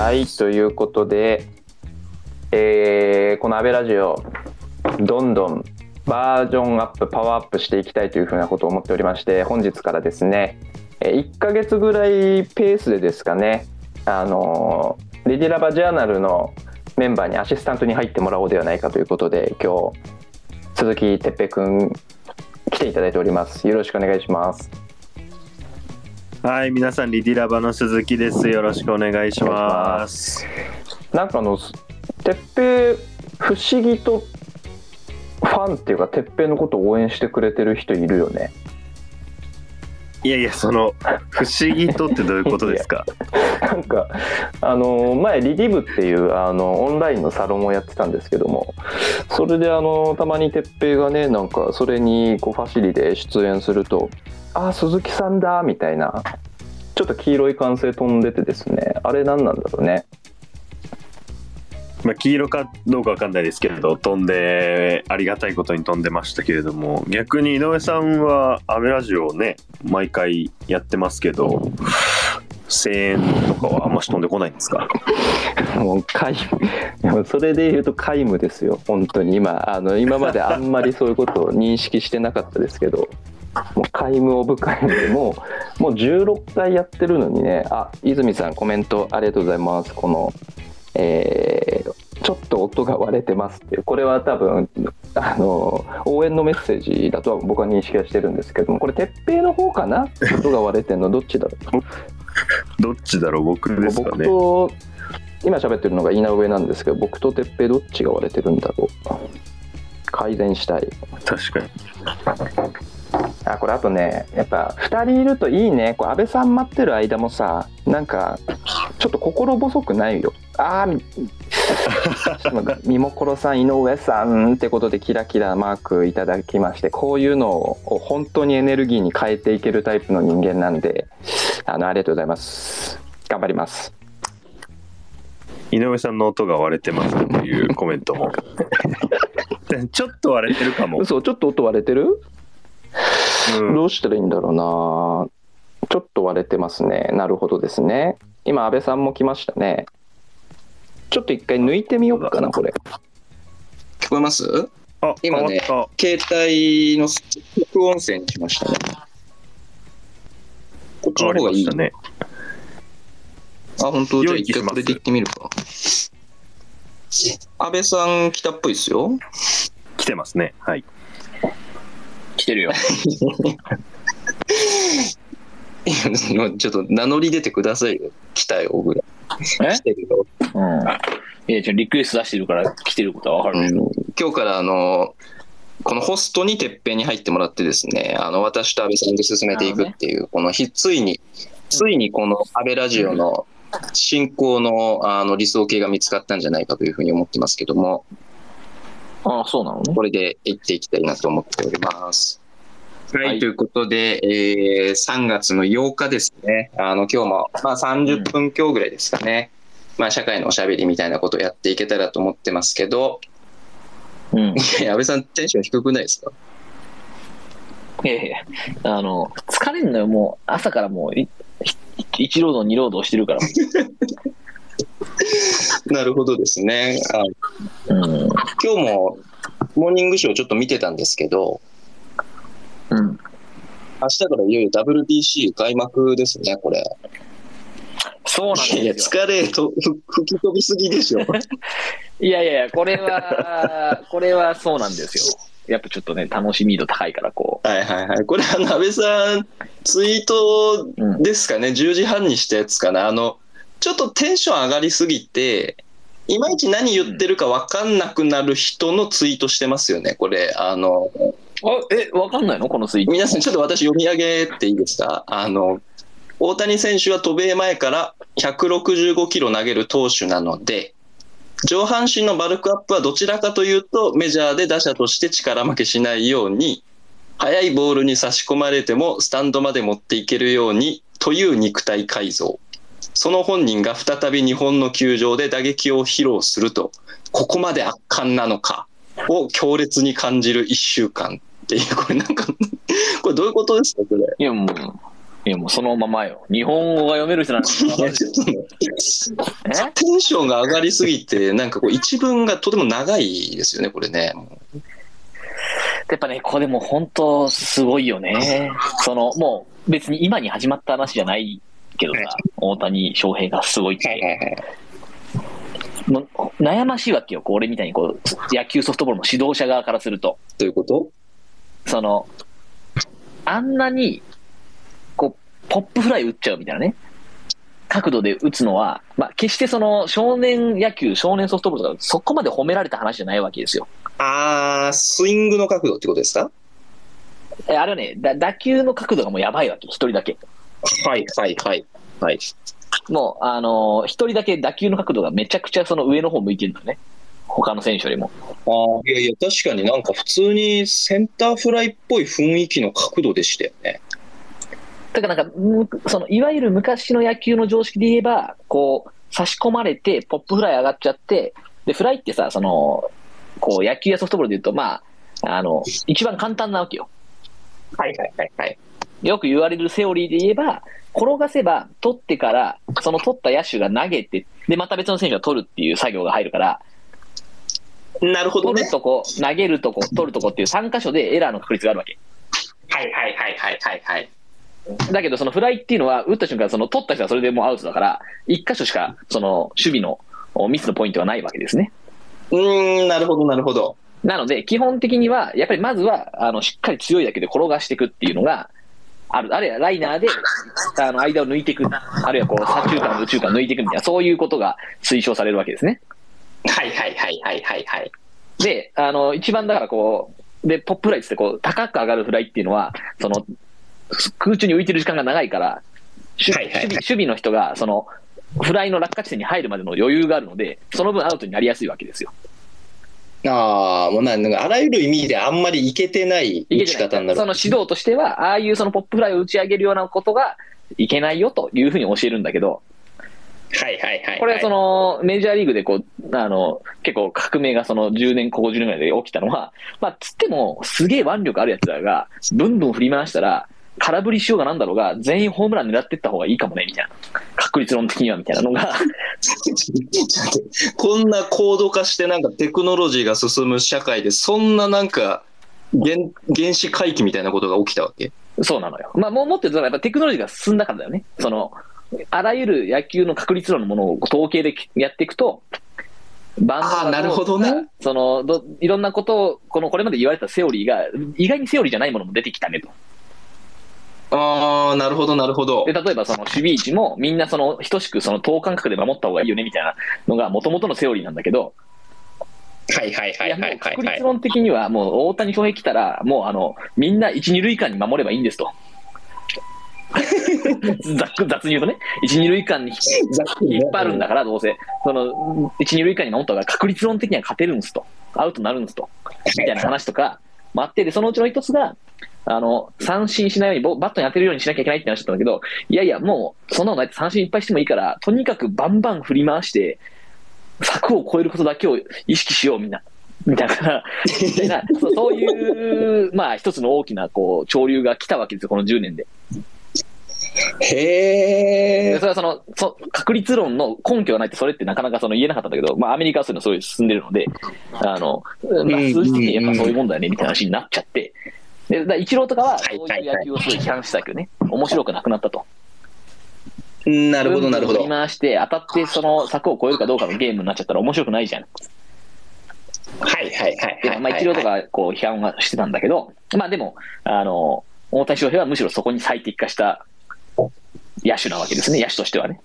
はい、ということで、えーこのアベラジオ、どんどんバージョンアップ、パワーアップしていきたいというふうなことを思っておりまして、本日からですね、1ヶ月ぐらいペースでですかね、あのレディラバジャーナルのメンバーにアシスタントに入ってもらおうではないかということで、今日、鈴木哲平くん、来ていただいております。よろしくお願いします。はい、皆さん、リディラバの鈴木です。よろしくお願いします。なんかあのてっぺい不思議とファンっていうかてっぺいのことを応援してくれてる人いるよねいやいや、その、不思議とってどういうことですか？なんかあの前リディブっていうあのオンラインのサロンをやってたんですけどもそれであのたまにてっぺいがねなんかそれにこうファシリで出演すると「あ鈴木さんだ」みたいな。ちょっと黄色い歓声飛んでてですね。あれ何なんだろうね。まあ、黄色かどうかわかんないですけれど、飛んで、ありがたいことに飛んでましたけれども、逆に井上さんは、アメラジオをね、毎回やってますけど、声援とかはあんまし飛んでこないんですか？もう皆無それで言うと皆無ですよ本当に今。あの今まであんまりそういうことを認識してなかったですけどもう皆無オブ皆無でもうもう16回やってるのにねあ泉さんコメントありがとうございます。このえーちょっと音が割れてますっていう。これは多分あの応援のメッセージだとは僕は認識はしてるんですけどもこれ鉄平の方かな？音が割れてんの？どっちだろう？どっちだろう？僕ですか僕ね。と今喋ってるのが稲上なんですけど僕と哲平どっちが割れてるんだろう？改善したい。確かに。あこれあとねやっぱ2人いるといいね。こう安倍さん待ってる間もさなんかちょっと心細くないよ。あー みもころさん井上さんってことでキラキラマークいただきましてこういうのを本当にエネルギーに変えていけるタイプの人間なんであのありがとうございます。頑張ります。井上さんの音が割れてますというコメントも。ちょっと割れてるかも。嘘ちょっと音割れてる？うんどうしたらいいんだろうなちょっと割れてますねなるほどですね今安倍さんも来ましたねちょっと一回抜いてみようかなこれ聞こえます？あ、今ね携帯の副音声にしましたね。こっちの方がいい。わりましたね。あ、本当？じゃあ一回これで行ってみるか。安倍さん来たっぽいですよ。来てますね。はい。来てるよ。ちょっと名乗り出てくださいよ。来たよ、ぐらい。え？来てるよ。うん。いや、じゃリクエスト出してるから来てることはわかる。うん今日からあの、このホストにてっぺんに入ってもらってですね、あの、私と安倍さんで進めていくっていう、このひ、ついに、ついにこの安倍ラジオの進行のあの理想形が見つかったんじゃないかというふうに思ってますけども、ああ、そうなのね。これで行っていきたいなと思っております。はい、はいということで、えー3月の8日ですね。あの、今日も、まあ30分強ぐらいですかね。まあ、社会のおしゃべりみたいなことをやっていけたらと思ってますけど、うん。いや、安倍さんテンション低くないですか？いやいや、あの、疲れんのよ、もう、朝からもう、い一労働、二労働してるから。なるほどですね。あうん。今日も、モーニングショーちょっと見てたんですけど、うん。明日からいよいよ WBC 開幕ですね、これ。そうなんいや、ですよ。疲れとふ吹き飛びすぎでしょ。いやいやいや、これは、これはそうなんですよ。やっぱちょっとね、楽しみ度高いから、こはいはいはい。これ、あの、安倍さん、ツイートう。うん。ですかね、10時半にしたやつかな。あの、ちょっとテンション上がりすぎて、いまいち何言ってるか分かんなくなる人のツイートしてますよね、これ。あの、あ、え、わかんないの？このスイッチ。皆さんちょっと私読み上げていいですか？あの、大谷選手は渡米前から165キロ投げる投手なので、上半身のバルクアップはどちらかというとメジャーで打者として力負けしないように、速いボールに差し込まれてもスタンドまで持っていけるようにという肉体改造。その本人が再び日本の球場で打撃を披露すると、ここまで圧巻なのかを強烈に感じる1週間っていう、これなんか、これどういうことですか、これ？いや、もう、いや、もうそのままよ。日本語が読める人なんて。テンションが上がりすぎて、なんかこう一文がとても長いですよね、これね。やっぱね、これもう本当すごいよね。その、もう別に今に始まった話じゃないけどさ、大谷翔平がすごいって。はいはい。もう悩ましいわけよ、こう俺みたいにこう野球ソフトボールの指導者側からすると。どういうこと？その、あんなに、こう、ポップフライ打っちゃうみたいなね、角度で打つのは、まあ、決してその少年野球、少年ソフトボールとか、そこまで褒められた話じゃないわけですよ。あー、スイングの角度ってことですか？えあれはね、だ打球の角度がもうやばいわけ、一人だけ。はいはいはい。はい。もう、あのー一人だけ打球の角度がめちゃくちゃその上の方向いてるんだね。他の選手よりも。あーいやいや、確かになんか普通にセンターフライっぽい雰囲気の角度でしたよね。だからなんか、むそのいわゆる昔の野球の常識で言えば、こう、差し込まれて、ポップフライ上がっちゃって、で、フライってさ、その、こう、野球やソフトボールで言うと、まあ、あの、一番簡単なわけよ。はいはいはいはい。よく言われるセオリーで言えば、転がせば、取ってから、その取った野手が投げて、で、また別の選手が取るっていう作業が入るから、なるほどね取る。とこ、投げるとこ、取るとこっていう3箇所でエラーの確率があるわけ。はいはいはいはいはいはい。だけど、そのフライっていうのは、打った瞬間、その取った人はそれでもうアウトだから、1箇所しか、その守備のおミスのポイントはないわけですね。うーん、なるほどなるほど。なので、基本的には、やっぱりまずは、あの、しっかり強いだけで転がしていくっていうのが、ある、あるいはライナーで、あの、間を抜いていく、あるいはこう、左中間、右中間抜いていくみたいな、そういうことが推奨されるわけですね。はいはいはいはいはいはい。で、あの、一番だからこう、で、ポップフライってこう、高く上がるフライっていうのは、その、空中に浮いてる時間が長いから、守はいはい守備の人が、その、フライの落下地点に入るまでの余裕があるので、その分アウトになりやすいわけですよ。ああ、もうなんかあらゆる意味であんまりいけてない打ち方になる。の指導としては、ああいうそのポップフライを打ち上げるようなことがいけないよというふうに教えるんだけど、はいはいはい。これはそのメジャーリーグでこう、あの、結構革命がその10年、ここ10年ぐらいで起きたのは、まあ、つってもすげえ腕力あるやつらが、ブンブン振り回したら、空振りしようがなんだろうが、全員ホームラン狙ってった方がいいかもね、みたいな。確率論的には、みたいなのが、こんな高度化してなんかテクノロジーが進む社会で、そんななんか原原子回帰みたいなことが起きたわけ？そうなのよ。まあ、もうもっと言うと、やっぱテクノロジーが進んだからだよね。その、あらゆる野球の確率論のものを統計でやっていくと、バンドなるほどね。そのど、いろんなことを、この、これまで言われたセオリーが、意外にセオリーじゃないものも出てきたねと。ああ、なるほどなるほどで、。例えばその守備位置も、みんなその、等しくその等間隔で守った方がいいよね、みたいなのが、もともとのセオリーなんだけど、はいはいはいはいうはい確はい。率論的には、もう大谷翔平来たら、もうあの、みんな1、2塁間に守ればいいんですと。ざっく雑に言うとね、1、2塁間に引っ張るんだから、どうせ。その、1、2塁間に守った方が確率論的には勝てるんですと。アウトになるんですと。みたいな話とか、もあって、で、そのうちの一つが、あの、三振しないようにボ、バットに当てるようにしなきゃいけないって話だったんだけど、いやいや、もう、そんなのないって三振いっぱいしてもいいから、とにかくバンバン振り回して、柵を越えることだけを意識しよう、みんな。みたいな、みたいなそうそういう、まあ、一つの大きな、こう、潮流が来たわけですよ、この10年で。へでえそ。れはそのそ確率論の根拠がないって、それってなかなかその言えなかったんだけど、まあ、アメリカはそういうのすごい進んでるので、あのまあ、ん数字的にやっぱそういうもんだよねみたいな話になっちゃって、でだイチローとかは、はいそういう野球をすごい批判してたけどね、面白くなくなったと。なるほどなるほど振り。回して、当たってその柵を越えるかどうかのゲームになっちゃったら面白くないじゃん。はいはいはいはい。でまあ、イチローとかこう批判はしてたんだけど、まあでも、あの、大谷翔平はむしろそこに最適化した野手なわけですね、野手としてはね。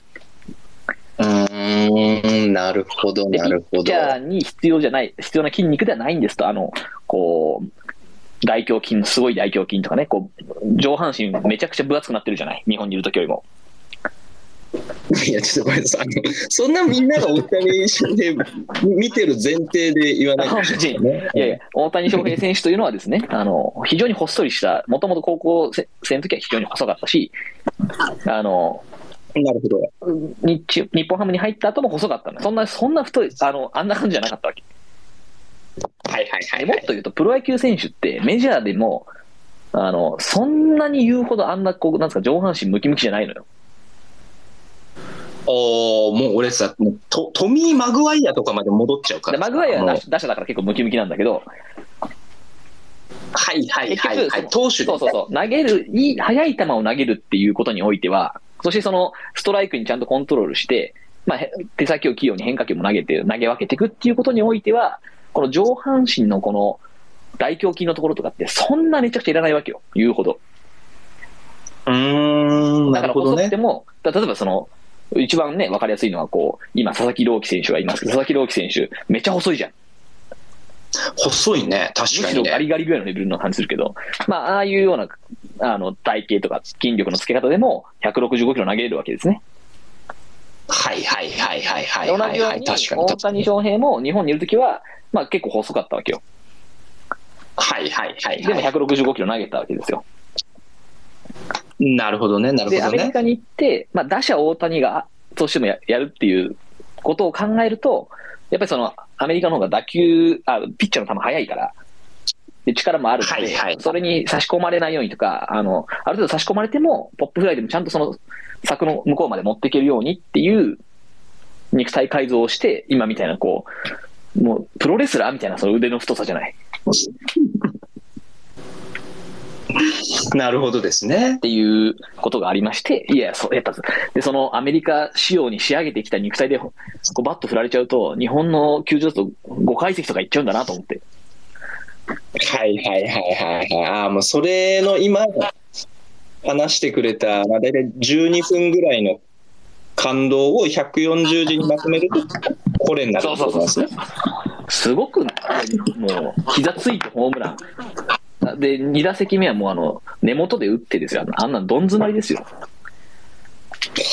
うーん、なるほどなるほどッチ。ャーに必要じゃない、必要な筋肉ではないんですと、あの、こう、大胸筋、すごい大胸筋とかね、こう、上半身めちゃくちゃ分厚くなってるじゃない、日本にいる時よりも。いや、ちょっとごめんなさい。そんなみんなが大谷翔平見てる前提で言わないでほしいね。いやいや、大谷翔平選手というのはですね、あの、非常にほっそりした、もともと高校生の時は非常に細かったし、あの、なるほど。日中日本ハムに入った後も細かったの。そんな、そんな太い、あの、あんな感じじゃなかったわけ。はいはいはいはい。でもっと言うと、プロ野球選手ってメジャーでも、あの、そんなに言うほどあんな、こう、なんですか、上半身ムキムキじゃないのよ。おーもう俺さ、もうトトミー・マグワイアとかまで戻っちゃうかでら。マグワイアは打打者だから結構ムキムキなんだけど、はいはいはいはい。結投手でそうそうそう、投げる、いい、速い球を投げるっていうことにおいては、そしてそのストライクにちゃんとコントロールして、まあ、へ手先を器用に変化球も投げて、投げ分けていくっていうことにおいては、この上半身のこの大胸筋のところとかって、そんなめちゃくちゃいらないわけよ、言うほど。うーん、なだからるほどね。細くても、だ例えばその、一番ね、わかりやすいのは、こう、今、佐々木朗希選手がいますけど、佐々木朗希選手、めっちゃ細いじゃん。細いね、確むしろかにね。ガリガリぐらいのレベルの感じするけど、まあ、ああいうような、あの、体型とか筋力のつけ方でも、165キロ投げれるわけですね。はいはいはいはいはい同。じように、大。谷翔平も日本にいるときは、まあ結構細かったわけよ。はいはいはいでもはい。165キロ投げたわけですよ。なるほどね、なるで、ほどね。アメリカに行って、まあ打者大谷が、としてもややるっていうことを考えると、やっぱりその、アメリカの方が打球、あ、ピッチャーの球速いから、で力もあるので、はいはいそれに差し込まれないようにとか、あの、ある程度差し込まれても、ポップフライでもちゃんとその柵の向こうまで持っていけるようにっていう肉体改造をして、今みたいなこう、もうプロレスラーみたいなその腕の太さじゃない。なるほどですねっ。ていうことがありまして、いや、そうやっぱ、で、そのアメリカ仕様に仕上げてきた肉体で、こうバット振られちゃうと、日本の球場だと5階席とか行っちゃうんだなと思って。はいはいはいはいはい。ああ、もうそれの今、話してくれた、まあ、大体12分ぐらいの感動を140字にまとめると、これになるとなんですね。すごく、もう、膝ついてホームラン。で、2打席目はもうあの、根元で打ってですよ。あんなどん詰まりですよ。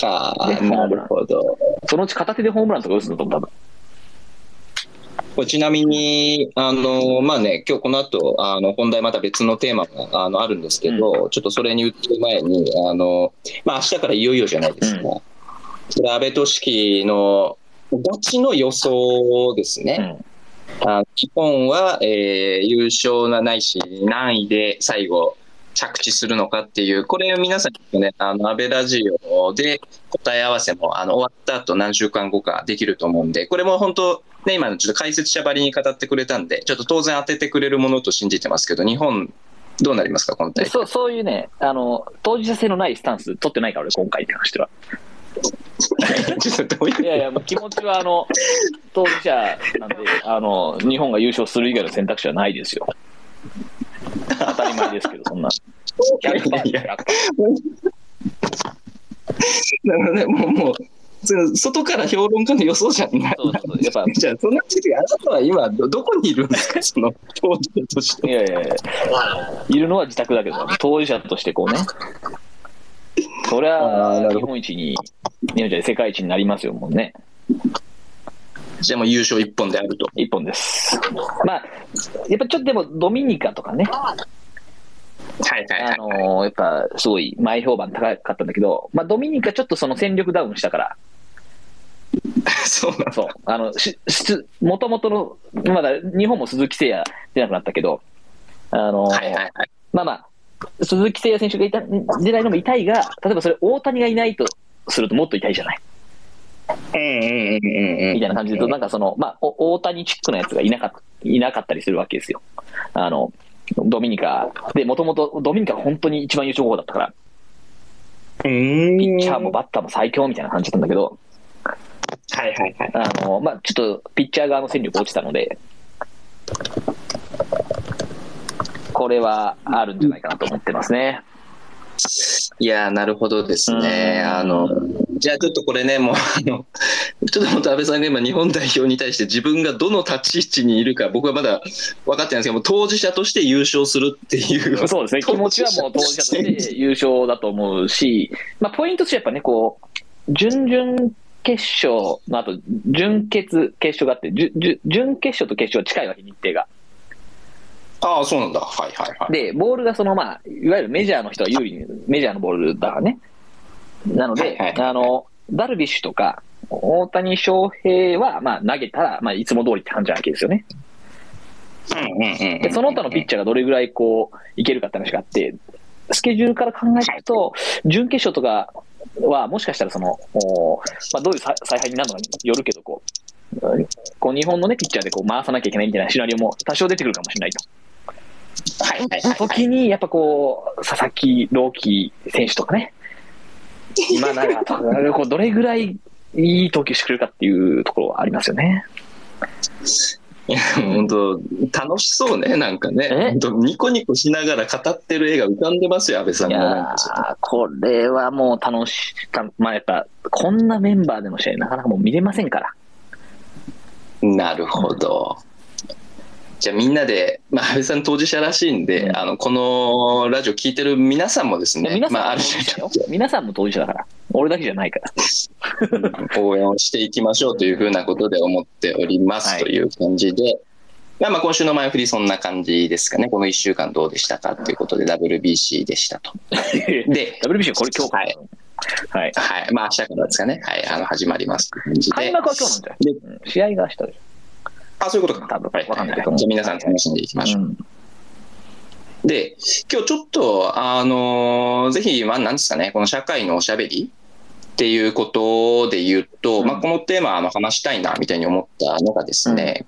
はあ、ねなるほど。そのうち片手でホームランとか打つのと多分。これちなみに、あの、まあね、今日この後、あの、本題また別のテーマがあのあるんですけど、ちょっとそれに移る前に、あの、まあ明日からいよいよじゃないですか。うこれ安倍俊樹のガチの予想ですね。うん。あの日本は、えー優勝なないし、何位で最後、着地するのかっていう、これ皆さんね、あの、安倍ラジオで答え合わせも、あの、終わった後何週間後かできると思うんで、これも本当、ね、今のちょっと解説者ばりに語ってくれたんで、ちょっと当然当ててくれるものと信じてますけど、日本、どうなりますか、このそうそういうね、あの、当事者性のないスタンス取ってないから、俺、今回に関しては。いやいや、もう気持ちは、あの、当事者なんで、あの、日本が優勝する以外の選択肢はないですよ。当たり前ですけど、そんな。100%いやいや100%なるほどね、もう、もう、外から評論家の予想じゃない。そうそうやっぱ、じゃあ、その時、あなたは今ど、どこにいるんですか、その当事者として。いやいやいや、いるのは自宅だけど、当事者としてこうね、そりゃ、あーなるほど。日本一に、世界一になりますよ、もうね。じゃあもう優勝一本であると。一本です。まあ、やっぱちょっとでも、ドミニカとかね、はいはいはい。あのーやっぱすごい前評判高かったんだけど、まあ、ドミニカちょっとその戦力ダウンしたから、そうなんだ。そう、あの、し、し、もともとの、まだ日本も鈴木誠也出なくなったけど、あのーはいはいはい。まあまあ、鈴木誠也選手がいた、出ないのも痛いが、例えばそれ大谷がいないとするともっと痛いじゃないみたいな感じで言うと、なんかその、まあ、お大谷チックなやつがいなかっいなかったりするわけですよ。あの、ドミニカで、もともとドミニカが本当に一番優勝候補だったから、うーん。ピッチャーもバッターも最強みたいな感じだったんだけど、はいはいはい。あの、まあ、ちょっとピッチャー側の戦力落ちたので、これはあるんじゃないかなと思ってますね。いやー、なるほどですね。うんあの、じゃあちょっとこれね、もう、あの、ちょっと本当安倍さんが今日本代表に対して自分がどの立ち位置にいるか、僕はまだ分かってないんですけども、当事者として優勝するっていう。そうですね、気持ちはもう当事者として優勝だと思うし、まあ、ポイントとしてやっぱね、こう、準々決勝の後、準決、決勝があって、準決勝と決勝は近いわけ、日程が。ああ、そうなんだ。はいはいはい。で、ボールがその、まあ、いわゆるメジャーの人は有利に、メジャーのボールだからね。なので、あの、ダルビッシュとか、大谷翔平は、まあ、投げたら、まあ、いつも通りって感じなわけですよね。うんうんうんで、その他のピッチャーがどれぐらいこう、いけるかって話があって、スケジュールから考えると、準決勝とかは、もしかしたらその、おまあ、どういう采采配になるのかによるけど、こう、うんこう日本のね、ピッチャーでこう回さなきゃいけないみたいなシナリオも多少出てくるかもしれないと。はい。時に、やっぱこう、佐々木朗希選手とかね、今永とかが、こうどれぐらいいい投球してくれるかっていうところはありますよね。いや、本当楽しそうね、なんかね。ニコニコしながら語ってる絵が浮かんでますよ、安倍さんいが。これはもう楽しい。たまあやっぱ、こんなメンバーでの試合、なかなかもう見れませんから。なるほど。じゃあみんなで、まあ、安倍さん当事者らしいんで、うんあの、このラジオ聞いてる皆さんもですね、皆さんまあ、あるも当事者種よ。皆さんも当事者だから。俺だけじゃないから。応援をしていきましょうというふうなことで思っておりますはいという感じで、まあ、まあ今週の前振りそんな感じですかね。この1週間どうでしたかということで WBC でしたと。で、WBC これ今日から。はい。はい。まあ明日からですかね。はい。あの、始まります感じで。開幕は今日なんじゃない？試合が明日でしあ、そういうことか。多分はい。わかんないけどじゃあ皆さん楽しんでいきましょう。うんで、今日ちょっと、あのーぜひ、まあ、なんですかね、この社会のおしゃべりっていうことで言うと、うんまあ、このテーマ、あの、話したいな、みたいに思ったのがですね、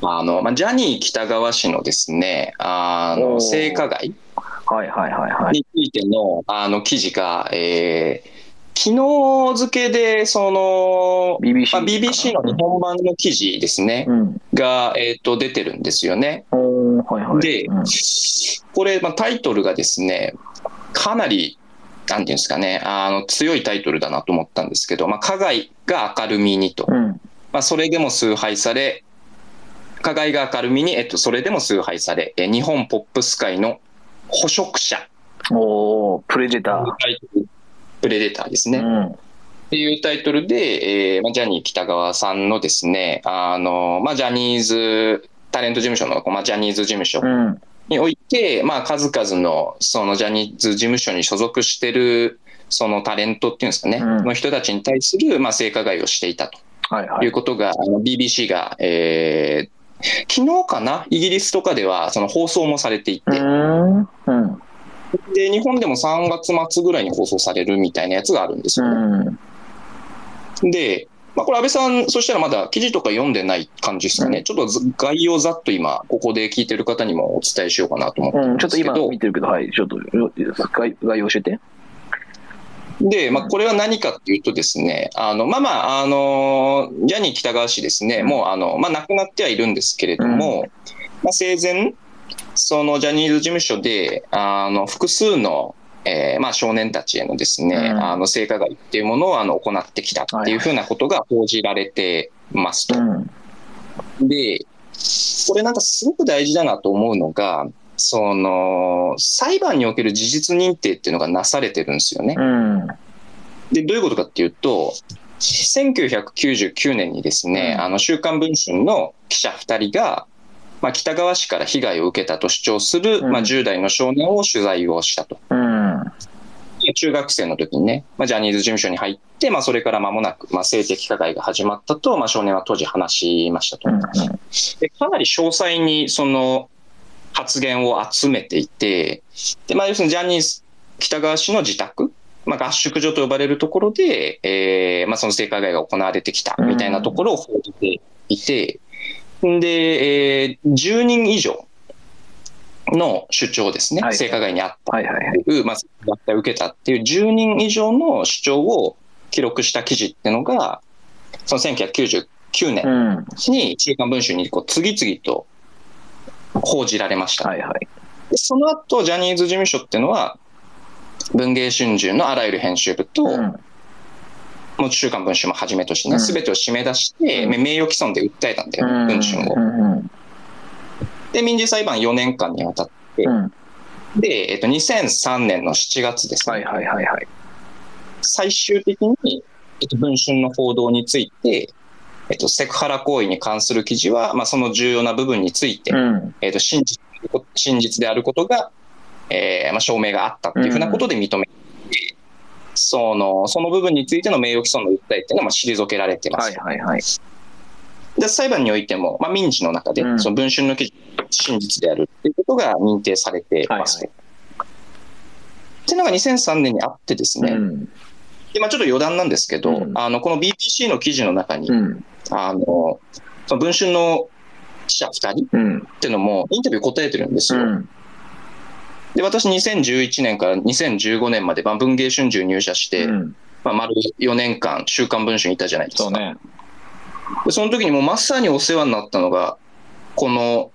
あの、まあ、ジャニー喜多川氏のですね、あの、性加害はいはいはいはい。についての、あの、記事が、えー昨日付で、その、BBC まあ、BBC の日本版の記事ですね、うん。が、えっ、と、出てるんですよね。おーはいはい。でうんこれ、まあ、タイトルがですね、かなり、なんていうんですかね、あの強いタイトルだなと思ったんですけど、まあ、加害が明るみにと、うん。まあ、それでも崇拝され、加害が明るみに、えっと、それでも崇拝され、え日本ポップス界の捕食者おープレデター。プレデターですね。うん。っていうタイトルで、えーまあ、ジャニー喜多川さんのですね、あの、まあ、ジャニーズ、タレント事務所の、まあ、ジャニーズ事務所うん。において、まあ、数々のそのジャニーズ事務所に所属してるそのタレントっていうんですかね、うんの人たちに対する、まあ、性加害をしていたとはいはいいう。ことが、あの BBC が、えー昨日かな、イギリスとかではその放送もされていうて。うん。で日本でも3月末ぐらいに放送されるみたいなやつがあるんですよ。ね。うん。で、まあ、これ、安倍さん、そしたらまだ記事とか読んでない感じですかね、うん。ちょっとず概要ざっと今、ここで聞いてる方にもお伝えしようかなと思って。るうんん、ちょっと今見てるけど、はい、ちょっとよ概概要教えて。で、まあ、これは何かっていうとですね、あの、まあまあ、あの、ジャニー喜多川氏ですね、もう、あの、まあ、亡くなってはいるんですけれども、まあ、生前、そのジャニーズ事務所で、あの、複数の、えーまあ、少年たちへのですね、うんあの、性加害っていうものを、あの、行ってきたっていうふうなことが報じられてますと。うん。で、これなんかすごく大事だなと思うのが、その、裁判における事実認定っていうのがなされてるんですよね。うん。で、どういうことかっていうと、1999年にですね、うんあの、週刊文春の記者2人が、まあ、北川氏から被害を受けたと主張する、うんまあ、10代の少年を取材をしたと。うん。中学生の時にね、まあ、ジャニーズ事務所に入って、まあ、それから間もなく、まあ、性的加害が始まったと、まあ、少年は当時話しましたと。でかなり詳細にその発言を集めていて、でまあ、要するにジャニーズ北川氏の自宅、まあ、合宿所と呼ばれるところで、えーまあ、その性加害が行われてきたみたいなところを報じていて、で、えー10人以上の主張ですね、はい性加害にあったはいはいはい。という、まあ、脱退を受けたっていう10人以上の主張を記録した記事っていうのが、その1999年うん。に週刊文春にこう次々と報じられました。はいはい。でその後、ジャニーズ事務所っていうのは、文藝春秋のあらゆる編集部と、うん。もう週刊文春もはじめとしてね、うんすべてを締め出して、うん名誉毀損で訴えたんだよね、文春を。うん。で、民事裁判4年間にわたって、うん。で、えっと、2003年の7月ですね、はいはいはいはい。最終的に、えっと、文春の報道について、えっと、セクハラ行為に関する記事は、まあ、その重要な部分について、うん。えっと真実真実であることが、えーまあ、証明があったっていうふうなことで認めて、そのその部分についての名誉毀損の訴えっていうのはまあ退けられてます。はいはいはい。で裁判においても、まあ、民事の中で、うんその文春の記事、真実であるっていうことが認定されてますと。はいっていうのが2003年にあってですね、うん。でまあ、ちょっと余談なんですけど、うんあのこの BBC の記事の中に、うん。あのその文春の記者2人っうん。ていうのもインタビュー答えてるんですよ。うん。で私2011年から2015年まで、まあ、文藝春秋入社して、うんまあ、丸4年間「週刊文春」いたじゃないですか。そうね。でその時にもうまさにお世話になったのがこの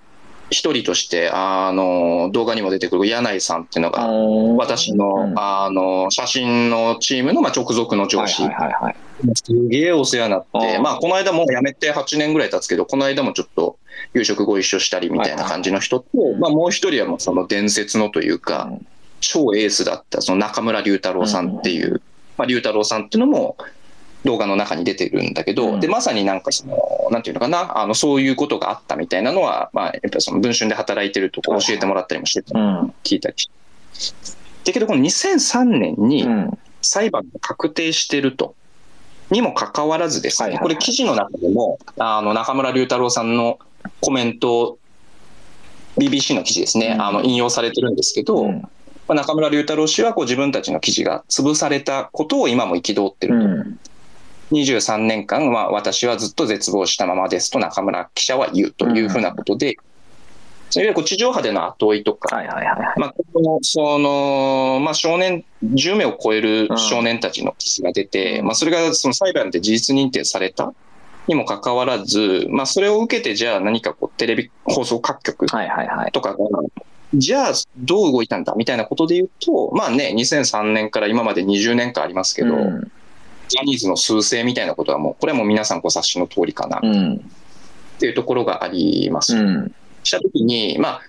一人としてあの動画にも出てくる柳井さんっていうのが私の,、うん。あの写真のチームのまあ直属の上司、はいはいはいはい。すげえお世話になって、まあ、この間もう辞めて8年ぐらい経つけど、この間もちょっと夕食ご一緒したりみたいな感じの人と、はいまあ、もう一人はもうその伝説のというか、うん。超エースだったその中村龍太郎さんっていう、まあ、龍太郎さんっていうのも動画の中に出てるんだけど、うんでまさになんかその、なんていうのかな、あのそういうことがあったみたいなのは、まあ、やっぱりその文春で働いてるとこ教えてもらったりもしてた、うん。聞いたりして。だけど、この2003年に、うん。裁判が確定してると。にもかかわらずですね、はいはいはいこれ記事の中でも、あの、中村龍太郎さんのコメント、BBC の記事ですね、うんあの、引用されてるんですけど、うんまあ中村龍太郎氏はこう自分たちの記事が潰されたことを今も憤ってると。うん。23年間は私はずっと絶望したままですと中村記者は言うというふうなことで、いわゆる地上波での後追いとか、少年、10名を超える少年たちの記事が出て、うんまあ、それがその裁判で事実認定されたにもかかわらず、まあ、それを受けて、じゃあ何かこうテレビ放送各局はいはいはい。とかが、じゃあどう動いたんだみたいなことで言うと、まあね、2003年から今まで20年間ありますけど、うんジャニーズの趨勢みたいなことはもう、これはもう皆さんご察しの通りかなっうん。ていうところがあります。うん。したときに、まあ、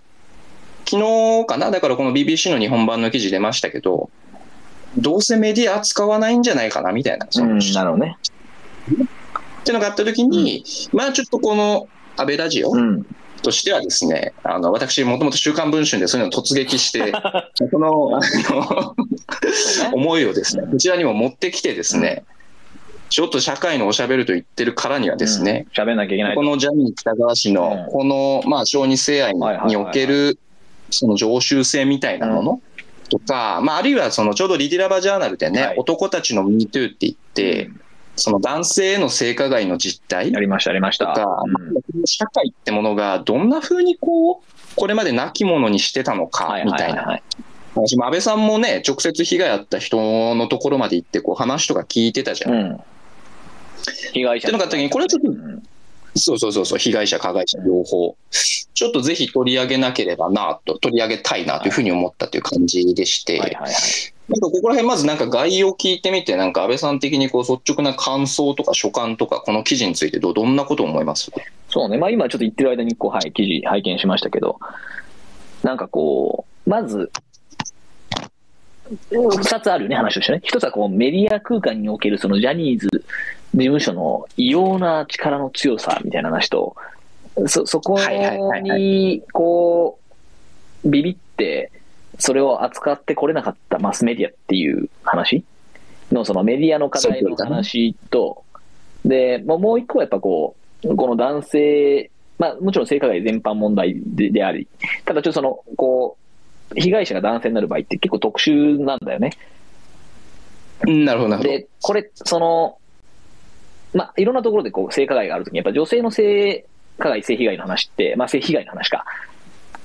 昨日かな、だからこの BBC の日本版の記事出ましたけど、どうせメディア扱わないんじゃないかなみたいな、そのうん。なるほどね。っていうのがあったときに、まあちょっとこの安倍ラジオうん。としてはですね、あの私、もともと週刊文春でそういうのを突撃して、このあの思いをですね、こちらにも持ってきてですね、ちょっと社会のおしゃべると言ってるからにはですね、うん。喋んなきゃいけないとこ。のジャニー喜多川氏のうんこの、まあ、小児性愛におけるその常習性みたいなものとか、まあ、あるいはそのちょうどリディラバジャーナルでね、はい男たちの MeToo って言って、その男性への性加害の実態とやりました、やりました。か、うん社会ってものがどんな風にこう、これまで亡き者にしてたのかはいみたいな。私も安倍さんもね、直接被害あった人のところまで行ってこう話とか聞いてたじゃん。うん。被害者。ってのがあった時にこれちょっとうんそうそうそうそう、被害者、加害者両方。ちょっとぜひ取り上げなければなと、取り上げたいなというふうに思ったという感じでして、はいはいはい。なんかここら辺まずなんか概要を聞いてみて、なんか安倍さん的にこう率直な感想とか所感とか、この記事についてどどんなことを思います？そうね、まあ、今ちょっと言ってる間にこう、はい、記事拝見しましたけど、なんかこう、まず、二つあるよね、話としてね。一つはこうメディア空間におけるそのジャニーズ事務所の異様な力の強さみたいな話と、そ、そこに、こう、ビビって、それを扱ってこれなかったマスメディアっていう話？の、そのメディアの課題の話と、で、もう一個はやっぱこう、この男性、まあもちろん性加害全般問題でであり、ただちょっとその、こう、被害者が男性になる場合って結構特殊なんだよね。うんなるほど、なるほど。で、これ、その、まあ、いろんなところでこう性加害があるときに、やっぱ女性の性加害、性被害の話って、まあ、性被害の話か。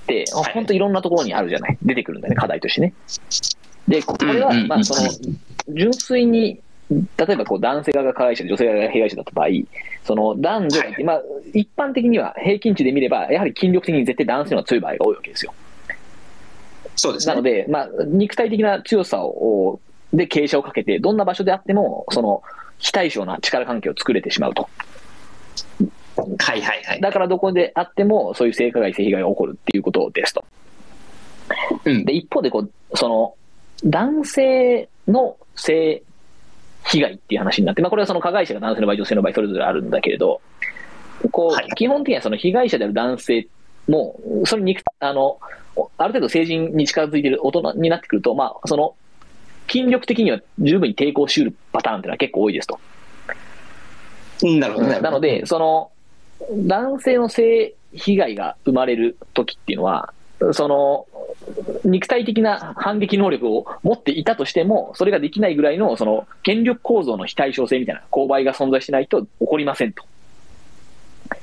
って、はい本当いろんなところにあるじゃない。出てくるんだよね、課題としてね。で、これはまあ、その、純粋に、例えばこう男性側が加害者で女性側が被害者だった場合、その男女まあ、一般的には平均値で見れば、やはり筋力的に絶対男性の方が強い場合が多いわけですよ。そうですね。なので、まあ、肉体的な強さを、で傾斜をかけて、どんな場所であっても、その、非対称な力関係を作れてしまうと。はいはいはい。だからどこであっても、そういう性加害、性被害が起こるっていうことですと。うんで、一方でこう、その、男性の性被害っていう話になって、まあ、これはその加害者が男性の場合、女性の場合、それぞれあるんだけれど、こう、はい基本的にはその被害者である男性も、それに肉、あの、ある程度成人に近づいている大人になってくると、まあ、その、筋力的には十分に抵抗しうるパターンっていうのは結構多いですと。うんなるほどね。なので、その、男性の性被害が生まれる時っていうのは、その、肉体的な反撃能力を持っていたとしても、それができないぐらいの、その、権力構造の非対称性みたいな勾配が存在しないと起こりませんと。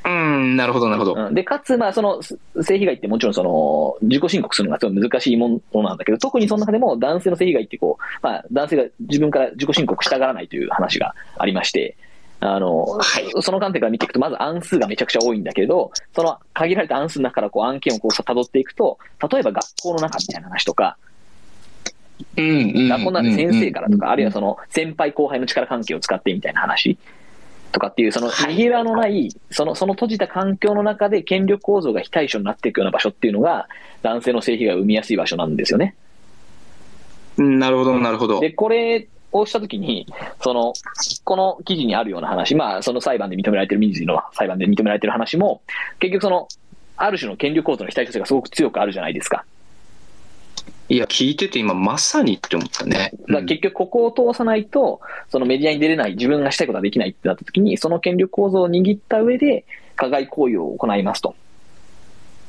うん、なるほど、なるほど。うんで、かつ、まあ、その、す性被害ってもちろん、その、自己申告するのがすごい難しいものなんだけど、特にその中でも男性の性被害ってこう、まあ、男性が自分から自己申告したがらないという話がありまして、あの、はいその観点から見ていくと、まず案数がめちゃくちゃ多いんだけど、その限られた案数の中からこう案件をこう辿っていくと、例えば学校の中みたいな話とか、うん、うん。学校の中で先生からとか、あるいはその、の先輩後輩の力関係を使ってみたいな話とかっていう、そのはい逃げ場のない、その、その閉じた環境の中で権力構造が非対称になっていくような場所っていうのが、男性の性被害を生みやすい場所なんですよね。うんなるほど、なるほど。で、これをしたときに、その、この記事にあるような話、まあ、その裁判で認められてる、民事の裁判で認められてる話も、結局その、ある種の権力構造の非対称性がすごく強くあるじゃないですか。いや、聞いてて今まさにって思ったね。だ結局ここを通さないと、そのメディアに出れない、自分がしたいことができないってなった時に、その権力構造を握った上で、加害行為を行いますと。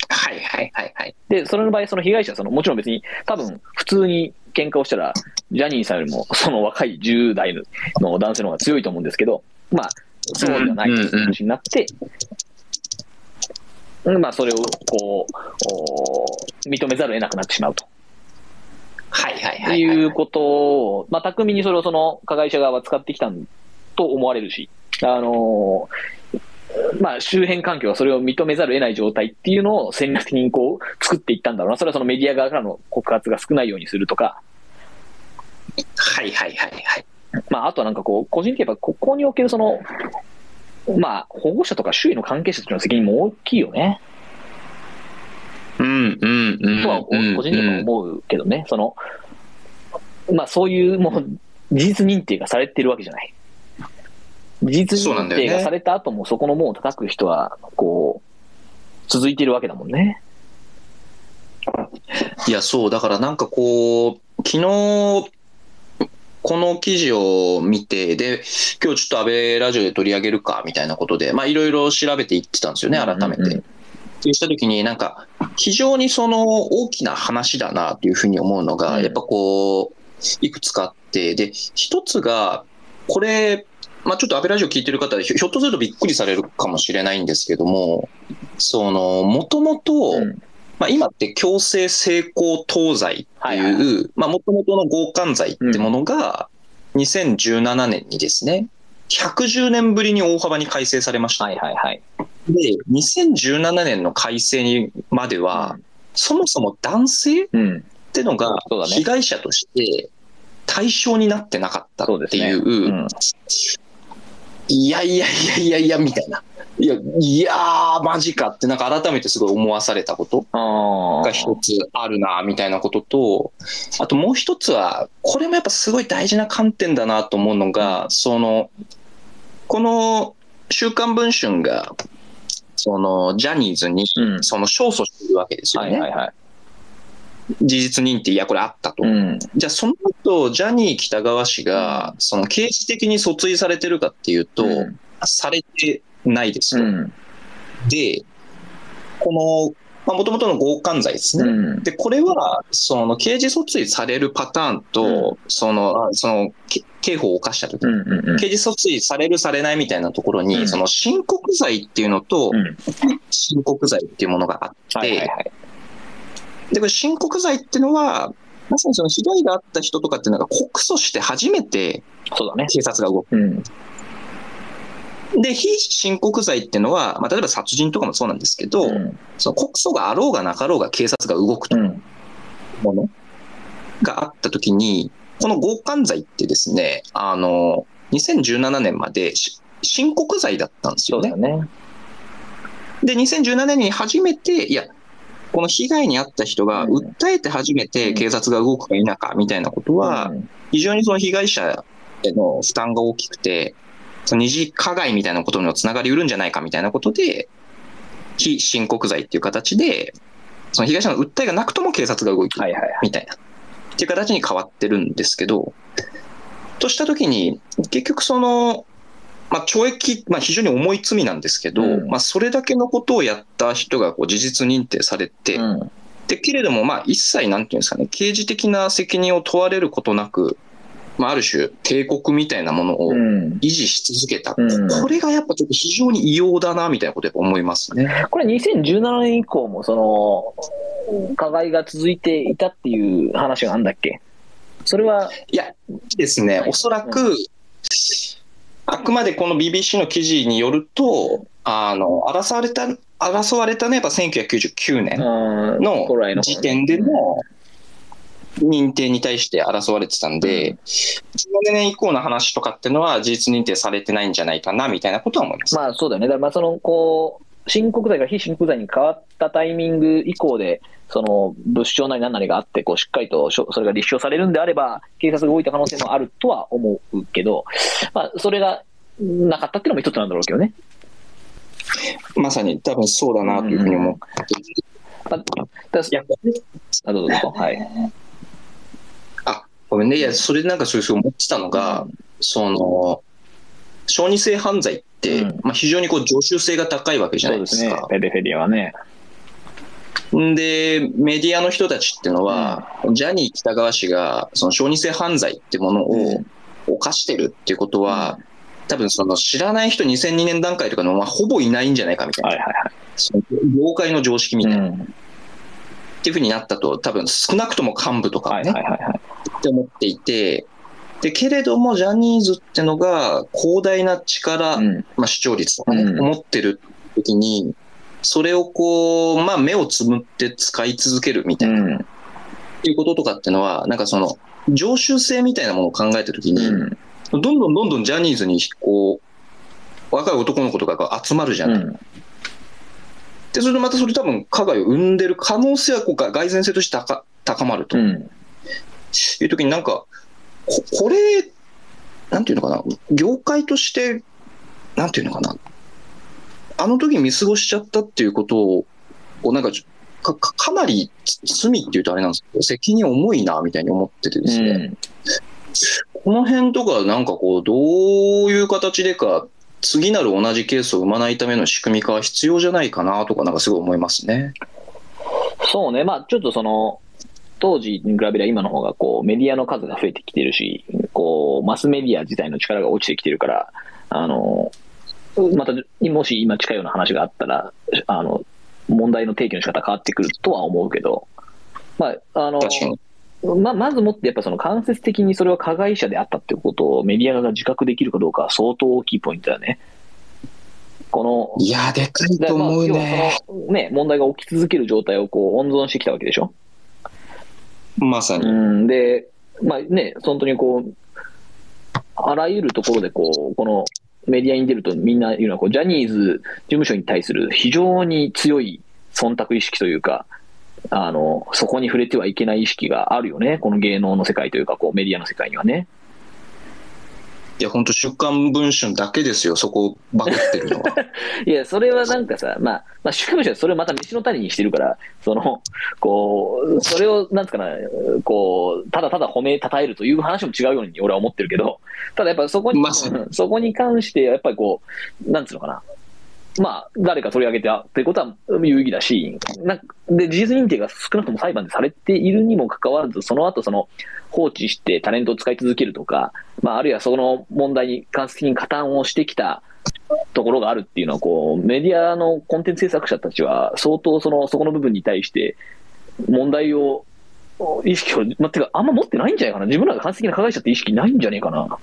はいはいはいはい。で、それの場合、その被害者はその、もちろん別に、多分、普通に喧嘩をしたら、ジャニーさんよりも、その若い10代の男性の方が強いと思うんですけど、まあ、そうではないという話になって、うんまあ、それを、こう、お認めざるを得なくなってしまうと。はいはいはいはい。いうことを、まあ、巧みにそれをその加害者側は使ってきたと思われるし、あのまあ、周辺環境はそれを認めざるを得ない状態っていうのを戦略的にこう作っていったんだろうな。それはそのメディア側からの告発が少ないようにするとか、はいはいはいはい。まあ、あとはなんかこう、個人的にやっぱここにおけるその、まあ、保護者とか周囲の関係者たちの責任も大きいよね。うんうんうん。とは、個人的には思うけどね。その、まあ、そういうもう、事実認定がされてるわけじゃない。事実認定がされた後もそこの門を叩く人は、こう、続いてるわけだもんね。いや、そう、だからなんかこう、昨日、この記事を見て、で、今日ちょっと安倍ラジオで取り上げるか、みたいなことで、まあいろいろ調べていってたんですよね、改めて。うんうんそうしたときに、なんか、非常にその大きな話だなっていうふうに思うのが、うん。やっぱこう、いくつかあって、で、一つが、これ、まあちょっと安倍ラジオ聞いてる方、ひょひょっとするとびっくりされるかもしれないんですけども、その、もともと、うん。まあ今って強制性交等罪ってはいう、まあもともとの強姦罪ってものが、2017年にですね、110年ぶりに大幅に改正されました。はいはいはい。で、2017年の改正にまでは、そもそも男性っうん。てのが被害者として対象になってなかったっていう、うん。いやいやいやいやいやみたいな。いや、いやー、マジかってなんか改めてすごい思わされたことあが一つあるな、みたいなことと、あともう一つは、これもやっぱすごい大事な観点だなと思うのが、その、この週刊文春が、その、ジャニーズに、うん。その、勝訴してるわけですよね。はいはいはい。事実認定、いや、これあったと。うん。じゃあ、その後、ジャニー喜多川氏が、その、刑事的に訴追されてるかっていうと、うんされてないですと。うん。で、この、まあ、もともとの強姦罪ですね。うん。で、これは、その、刑事訴追されるパターンと、その、あその、け刑法を犯したとき、うんうんうん。刑事訴追される、されないみたいなところに、うんその、申告罪っていうのと、うん申告罪っていうものがあって。で、これ申告罪っていうのは、まさにその被害があった人とかっていうのが告訴して初めてそうだね。警察が動く。うん。で、非申告罪っていうのは、まあ、例えば殺人とかもそうなんですけど、うん。その告訴があろうがなかろうが警察が動くとうん。いうもの？があったときに、この強姦罪ってですね、あの、2017年までし申告罪だったんですよね。ね。で、2017年に初めて、いや、この被害に遭った人がうん訴えて初めて警察が動くか否かみたいなことは、うん非常にその被害者への負担が大きくて、その二次加害みたいなことにもつながりうるんじゃないかみたいなことで、非申告罪っていう形で、その被害者の訴えがなくとも警察が動いてるはいはいはい。みたいな、っていう形に変わってるんですけど、としたときに、結局その、まあ、懲役、まあ、非常に重い罪なんですけど、うんまあ、それだけのことをやった人がこう事実認定されて、うん。でけれども、まあ、一切、なんていうんですかね、刑事的な責任を問われることなく、まあ、ある種、帝国みたいなものをうん。維持し続けた、うん。これがやっぱちょっと非常に異様だなみたいなことやっぱ思いますね。これ2017年以降も、その、加害が続いていたっていう話があるんだっけ？それは、いや、ですね、はい。おそらく、あくまでこの BBC の記事によると、あの争われた、争われたのはやっぱ1999年の時点での認定に対して争われてたんで、17年以降の話とかっていうのは事実認定されてないんじゃないかなみたいなことは思います。まあそうだよね。だからまあその、こう、申告罪が非申告罪に変わったタイミング以降で、その物証なり何なりがあって、こうしっかりとしょそれが立証されるんであれば、警察が動いた可能性もあるとは思うけど、まあそれがなかったっていうのも一つなんだろうけどね。まさに多分そうだなというふうに思ってまあだあどうぞどうぞ。はい。ごめんね、いや、それでなんかそういう思ってたのが、その、小児性犯罪って、うんまあ、非常にこう常習性が高いわけじゃそうですねないですか。。ペデフェリアはね。んで、メディアの人たちっていうのは、ジャニー喜多川氏がその小児性犯罪ってものを犯してるっていうことは、多分その知らない人2002年段階とかの、まあ、ほぼいないんじゃないかみたいな、はいはいその業界の常識みたいな、はい。うんっていうふうになったと、多分少なくとも幹部とかははいね、はいはいはい。って思っていて、で、けれども、ジャニーズってのが広大な力、うん。まあ、視聴率とかね、うん。持ってる時に、それをこう、まあ、目をつむって使い続けるみたいな、うん。っていうこととかってのは、なんかその、常習性みたいなものを考えた時に、うん。どんどんどんどんジャニーズに、こう、若い男の子とかが集まるじゃない。うん。で、それでまたそれ多分、加害を生んでる可能性はこうが蓋然性として高高まると。うんいう時になんか、ここれ、なんていうのかな、業界として、なんていうのかな、あの時見過ごしちゃったっていうことを、こうなんかかかなり罪っていうとあれなんですけど、責任重いなみたいに思っててですね、うん。この辺とか、なんかこう、どういう形でか、次なる同じケースを生まないための仕組み化は必要じゃないかなとか、なんかすごい思いますね。そうね、まあちょっとその、当時に比べれば今の方がこうメディアの数が増えてきてるし、こうマスメディア自体の力が落ちてきてるから、あの、また、もし今近いような話があったら、あの、問題の提起の仕方変わってくるとは思うけど、まあ、あの。ままずもってやっぱその間接的にそれは加害者であったっていうことをメディアが自覚できるかどうかは相当大きいポイントだね。この、いや、でかいと思うだからまあね、問題が起き続ける状態をこう温存してきたわけでしょ。まさに。うん、で、まあね、本当にこう、あらゆるところでこう、このメディアに出るとみんな言うのはこう、ジャニーズ事務所に対する非常に強い忖度意識というか、あの、そこに触れてはいけない意識があるよね。この芸能の世界というか、こうメディアの世界にはね。いや、本当週刊文春だけですよ、そこをバグってるのは。いや、それはなんかさ、まあ、まあ、主婦者はそれをまた飯の種にしてるから、その、こう、それを、なんつうかな、こう、ただただ褒めたたえるという話も違うように俺は思ってるけど、ただやっぱそこに、そこに関して、やっぱりこう、なんつうのかな、まあ、誰か取り上げてということは有意義だし、なで、事実認定が少なくとも裁判でされているにもかかわらず、その後その放置してタレントを使い続けるとか、まあ、あるいはその問題に間接的に加担をしてきたところがあるっていうのは、こう、メディアのコンテンツ制作者たちは、相当その、そこの部分に対して、問題を、意識を、まあ、てか、あんま持ってないんじゃないかな。自分らが間接的な加害者って意識ないんじゃねえかな。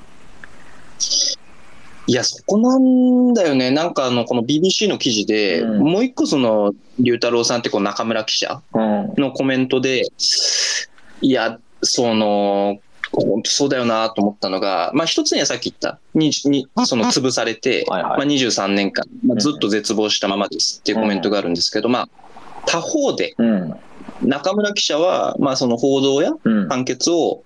いや、そこなんだよね。なんかあの、この BBC の記事で、うんもう一個その、龍太郎さんってこう中村記者うん。のコメントで、いや、その、本当そうだよなと思ったのが、まあ一つにはさっき言った、ににその潰されて、はいはいまあ、23年間、まあ、ずっと絶望したままですっていうコメントがあるんですけど、まあ他方でうん。中村記者は、まあその報道やうん。判決を、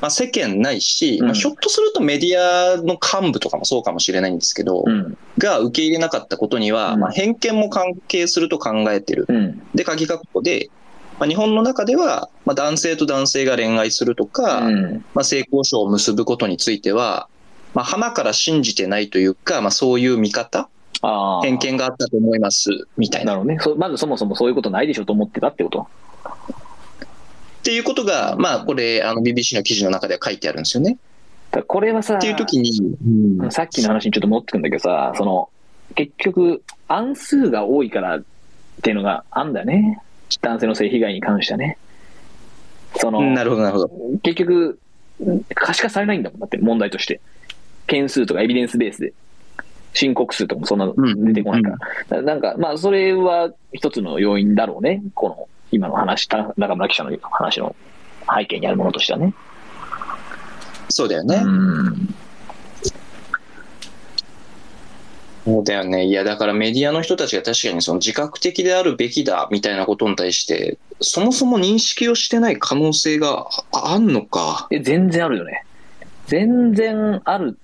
まあ、世間ないし、うんまあ、ひょっとするとメディアの幹部とかもそうかもしれないんですけど、うん。が受け入れなかったことには、うんまあ、偏見も関係すると考えてる。うん。で、鍵括弧で、まあ、日本の中では、まあ、男性と男性が恋愛するとか、うん。まあ、性交渉を結ぶことについては、まあ、浜から信じてないというか、まあ、そういう見方。偏見があったと思います、みたいな。なるほどね。そまずそもそもそういうことないでしょと思ってたってこと。っていうことが、まあ、これ、あの、BBC の記事の中では書いてあるんですよね。これはさ、っていう時に、うんさっきの話にちょっと戻ってくんだけどさ、その、結局、案数が多いからっていうのがあんだよね。男性の性被害に関してはね。その、なるほど、なるほど。結局、可視化されないんだもんだって、問題として。件数とかエビデンスベースで。申告数とかもそんなのうん出てこないから。だなんか、まあ、それは一つの要因だろうね。この、今の話、た中村記者の話の背景にあるものとしてはね。そうだよね。うん。そうだよね。いや、だからメディアの人たちが確かにその自覚的であるべきだみたいなことに対して、そもそも認識をしてない可能性があんのか。え、全然あるよね。全然ある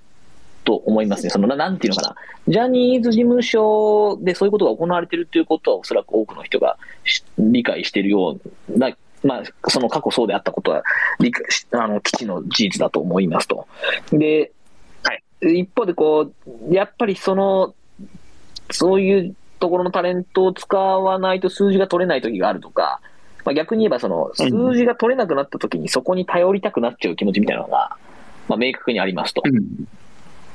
と思いますね。その、ななんていうのかな。ジャニーズ事務所でそういうことが行われてるっていうことは、おそらく多くの人が理解しているような、まあ、その過去そうであったことは理、あの、基地の事実だと思いますと。で、一方でこう、やっぱりその、そういうところのタレントを使わないと数字が取れない時があるとか、まあ、逆に言えばその数字が取れなくなった時にそこに頼りたくなっちゃう気持ちみたいなのが、まあ、明確にありますと。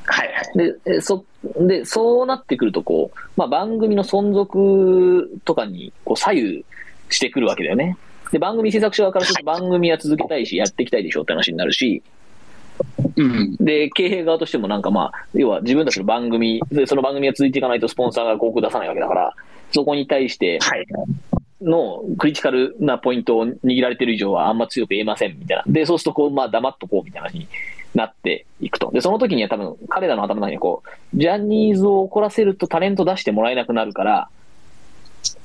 はいはい。で、えそ、で、そうなってくると、こう、まあ、番組の存続とかに、こう、左右してくるわけだよね。で、番組制作者側からすると、番組は続けたいし、やっていきたいでしょって話になるし、うん。で、経営側としてもなんかまあ、要は自分たちの番組、でその番組が続いていかないとスポンサーが広告出さないわけだから、そこに対してはい。のクリティカルなポイントを握られてる以上はあんま強く言えませんみたいな。で、そうするとこう、まあ黙っとこうみたいな話になっていくと。で、その時には多分彼らの頭の中にこう、ジャニーズを怒らせるとタレント出してもらえなくなるから、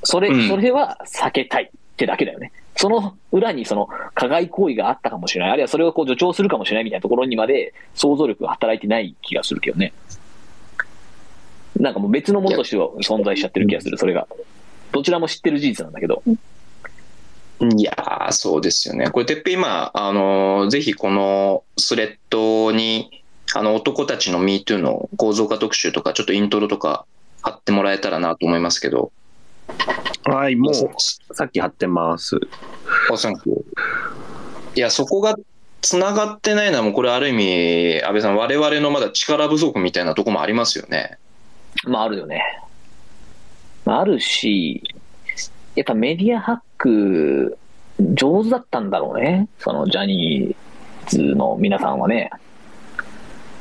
それ、うんそれは避けたいってだけだよね。その裏にその加害行為があったかもしれない。あるいはそれをこう助長するかもしれないみたいなところにまで想像力が働いてない気がするけどね。なんかもう別のものとしては存在しちゃってる気がする、それが。どちらも知ってる事実なんだけど。いやー、そうですよね。これ、てっぺん今、あのーぜひこのスレッドに、あの、男たちの MeToo の構造化特集とか、ちょっとイントロとか貼ってもらえたらなと思いますけど。はい、もそうさっき貼ってます。いや、そこが繋がってないのは、もうこれある意味、安倍さん、我々のまだ力不足みたいなとこもありますよね。まああるよね。まああるし、やっぱメディアハック上手だったんだろうね。そのジャニーズの皆さんはね。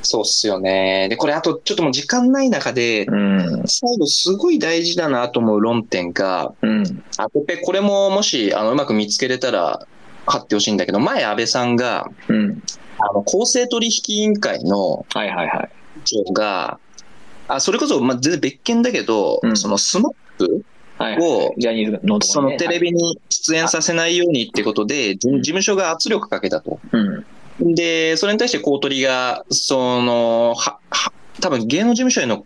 そうっすよね。で、これあとちょっともう時間ない中で、うん。最後すごい大事だなと思う論点が、うん。あ、これももし、あの、うまく見つけれたら貼ってほしいんだけど、前安倍さんが、うん。あの、公正取引委員会のはいはいはい。長が、あ、それこそ、まあ、全然別件だけど、うんそのスマップはい、をジャニーズのそのテレビに出演させないようにってことで、事事務所が圧力かけたと。うん。で、それに対して公取が、その、は、は、多分芸能事務所への、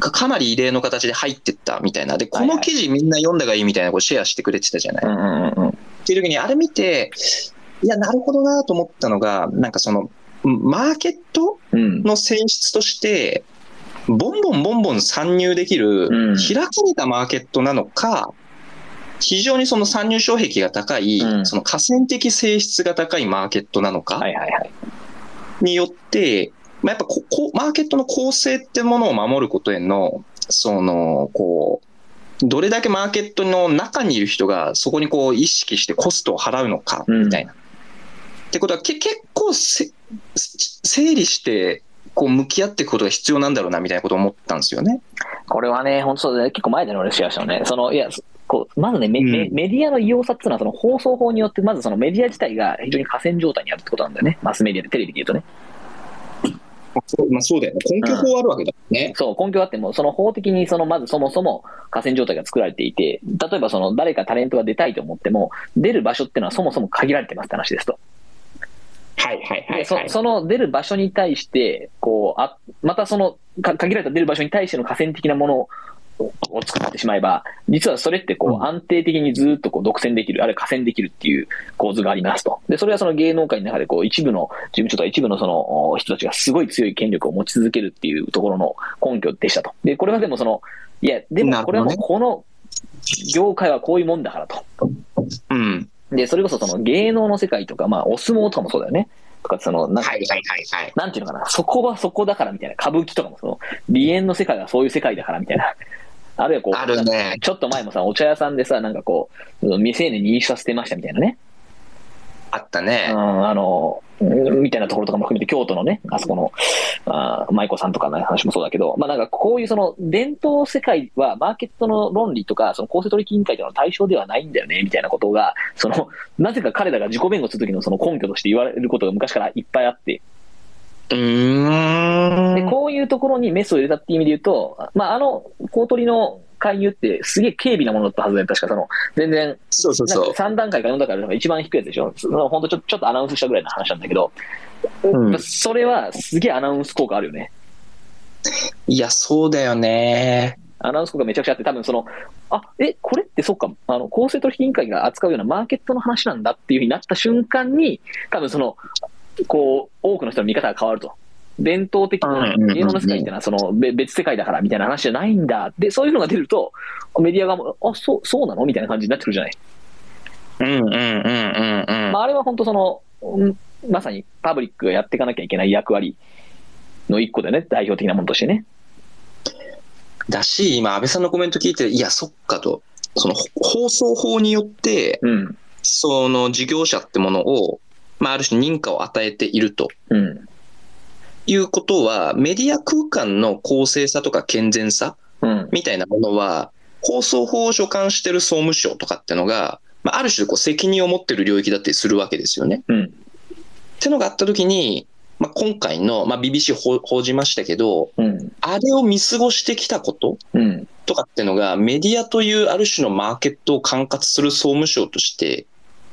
かかなり異例の形で入ってったみたいな。で、この記事みんな読んだがいいみたいなこうシェアしてくれてたじゃない。うんうんうんうん。っていう時に、あれ見て、いや、なるほどなと思ったのが、なんかその、マーケットうん。の性質として、ボンボンボンボン参入できるうん、開かれたマーケットなのか、非常にその参入障壁が高い、うんその河川的性質が高いマーケットなのか。によって、まあ、やっぱここマーケットの公正ってものを守ることへの、その、こう、どれだけマーケットの中にいる人がそこにこう意識してコストを払うのか、みたいな。ってことはけ結構せ整理して、こう向き合っていくことが必要なんだろうな、みたいなことを思ったんですよね。これはね、本当そうだね。結構前だね、俺シェアしたのね。その、いや、こう、まずね、メうんメメディアの異様さっていうのは、その放送法によって、まずそのメディア自体が非常に河川状態にあるってことなんだよね。マスメディアでテレビで言うとね。そうまあ、そうだよね。根拠法あるわけだもんね。そう、根拠あっても、その法的に、その、まずそもそも河川状態が作られていて、例えばその、誰かタレントが出たいと思っても、出る場所っていうのはそもそも限られてますって話ですと。はいはいはい、でそはい。その出る場所に対して、こう、あ、またその、か限られた出る場所に対しての河川的なものを作ってしまえば、実はそれってこう安定的にずっとこう独占できる、あるいは加占できるっていう構図がありますと。で、それはその芸能界の中でこう一部の事務所とか一部のそのお人たちがすごい強い権力を持ち続けるっていうところの根拠でしたと。で、これはでもその、いや、でもこれはもうこの業界はこういうもんだからと。うん。で、それこそその芸能の世界とか、まあ、お相撲とかもそうだよね。とか、その、なんかはいはいはいはい。なんていうのかな、そこはそこだからみたいな、歌舞伎とかもその、梨園の世界はそういう世界だからみたいな。あるいはこう、あるね。ちょっと前もさ、お茶屋さんでさ、なんかこう、未成年に飲酒させてましたみたいなね。あったうね。ん、あの、うんみたいなところとかも含めて、京都のね、あそこの、あー舞妓さんとかの話もそうだけど、まあなんかこういうその、伝統世界はマーケットの論理とか、その公正取引委員会とかの対象ではないんだよね、みたいなことが、その、なぜか彼らが自己弁護するときのその根拠として言われることが昔からいっぱいあって、で、ん。こういうところにメスを入れたっていう意味で言うと、まあ、あの、公取の介入ってすげえ軽微なものだったはずで、確かその、全然、そうそうそう。なんか3段階か4段階の一番低いやつでしょ。その本当ちょちょっとアナウンスしたぐらいの話なんだけど、うんそれはすげえアナウンス効果あるよね。いや、そうだよね。アナウンス効果めちゃくちゃあって、多分その、あ、え、これってそっか、あの、公正取引委員会が扱うようなマーケットの話なんだっていうふうになった瞬間に、多分その、こう、多くの人の見方が変わると。伝統的な芸能の世界っていうのはそのべ別世界だからみたいな話じゃないんだ。で、そういうのが出ると、メディアがも、あ、そう、そうなの？みたいな感じになってくるじゃない？うんうんうんうんうん。まあ、あれは本当その、うんまさにパブリックがやっていかなきゃいけない役割の一個だよね。代表的なものとしてね。だし、今、安倍さんのコメント聞いて、いや、そっかと。その、ほ放送法によって、うん。その事業者ってものを、まあ、ある種認可を与えているとうん。いうことは、メディア空間の公正さとか健全さうん。みたいなものは、放送法を所管してる総務省とかってのが、まあ、ある種こう責任を持ってる領域だったりするわけですよね。うん。ってのがあったときに、まあ、今回の、まあ、BBC 報報じましたけど、うん。あれを見過ごしてきたことうん。とかってのが、メディアというある種のマーケットを管轄する総務省として、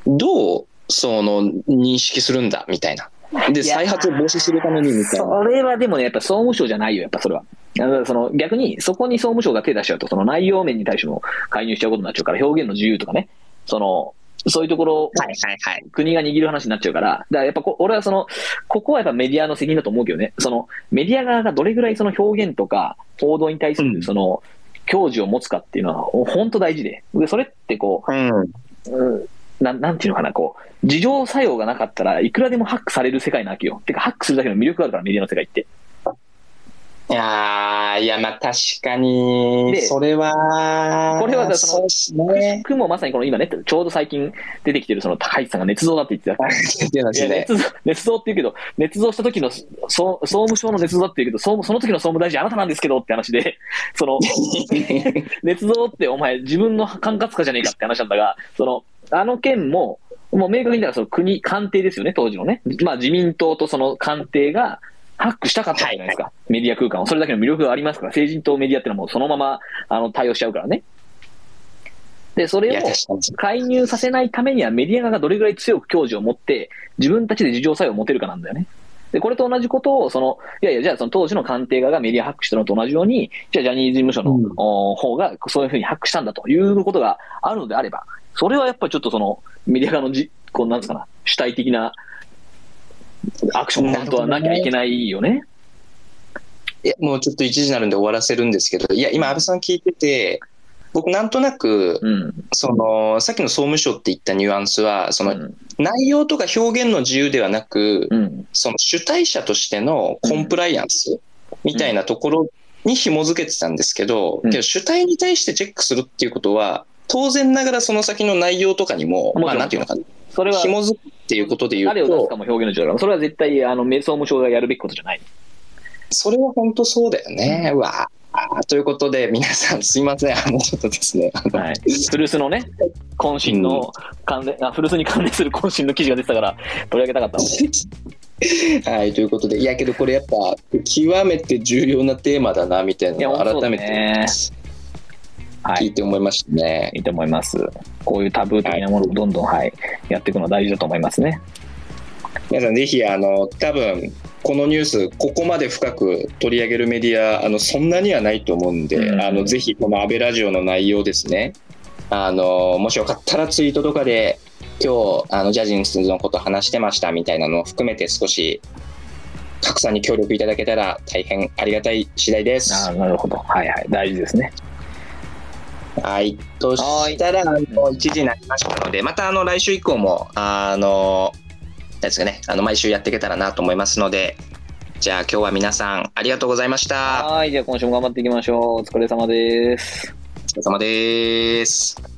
どう、その、認識するんだ、みたいな。で、再発を防止するために、みたいな。それはでもね、やっぱ総務省じゃないよ、やっぱそれは。あのその逆に、そこに総務省が手出しちゃうと、その内容面に対しても介入しちゃうことになっちゃうから、表現の自由とかね、その、そういうところをはいはいはい。国が握る話になっちゃうから、だからやっぱこ俺はその、ここはやっぱメディアの責任だと思うけどね、そのメディア側がどれぐらいその表現とか報道に対すうんるその、矜持を持つかっていうのは、本当大事で。で、それってこうん。う、うんなん、なんていうのかな、こう、自浄作用がなかったらいくらでもハックされる世界なわけよ。てか、ハックするだけの魅力があるから、メディアの世界って。いやーいや、まあ確かにで、それは、これはそのそね。くもまさにこの今ね、ちょうど最近出てきてるその高市さんが捏造だって言ってた。捏造、捏造って言うけど、捏造した時の、総総務省の捏造だって言うけど、その時の総務大臣あなたなんですけどって話で、その、捏造ってお前自分の管轄下じゃねえかって話なんだが、その、あの件も、もう明確に言ったらその国、官邸ですよね、当時のね。まあ自民党とその官邸がハックしたかったじゃないですか。メディア空間を。それだけの魅力がありますから、政治とメディアってのはもうそのまま、あの、対応しちゃうからね。で、それを。介入させないためにはメディア側がどれぐらい強く矜持を持って、自分たちで自浄作用を持てるかなんだよね。で、これと同じことを、その、いやいや、じゃあその当時の官邸側がメディアハックしたのと同じように、じゃあジャニーズ事務所の、う方がそういうふうにハックしたんだということがあるのであれば、それはやっぱりちょっとその、メディア側のじ、こうなんですかな、主体的なアクションが本当はなきゃいけないよね。いや、もうちょっと一時になるんで終わらせるんですけど、いや、今、安倍さん聞いてて、僕、なんとなく、うん。その、さっきの総務省って言ったニュアンスは、その、うん。内容とか表現の自由ではなく、うん。その主体者としてのコンプライアンスみたいなところに紐づけてたんですけど、うんけど主体に対してチェックするっていうことは、当然ながらその先の内容とかにも、まあなんていうのかな、それは、紐づくっていうことで言うと誰を出すか、も表現の自由だから、それは絶対、あの、総務省がやるべきことじゃない。それは本当そうだよね。うわあということで、皆さんすいません、あの、ちょっとですね、はい。古巣のね、渾身の関連、あ、古巣に関連する渾身の記事が出てたから、取り上げたかったの。はい、ということで、いやけどこれやっぱ、極めて重要なテーマだな、みたいないのを改めねてはい。聞いて思いましたね。いいと思います。こういうタブー的なものをどんどん、はい、やっていくのは大事だと思いますね。皆さんぜひ、あの、多分、このニュース、ここまで深く取り上げるメディア、あのそんなにはないと思うんで、うんあのぜひこの安倍ラジオの内容ですね、あのもしよかったらツイートとかで、今日あのジャジンスのこと話してましたみたいなのを含めて、少し拡散に協力いただけたら大変ありがたい次第です。あーなるほど。はいはい。大事ですね。はい。としたら、あの1時になりましたので、またあの来週以降も、あの、ですかね、あの毎週やっていけたらなと思いますので、じゃあ今日は皆さんありがとうございました。はい。じゃあ今週も頑張っていきましょう。お疲れ様です。お疲れ様です。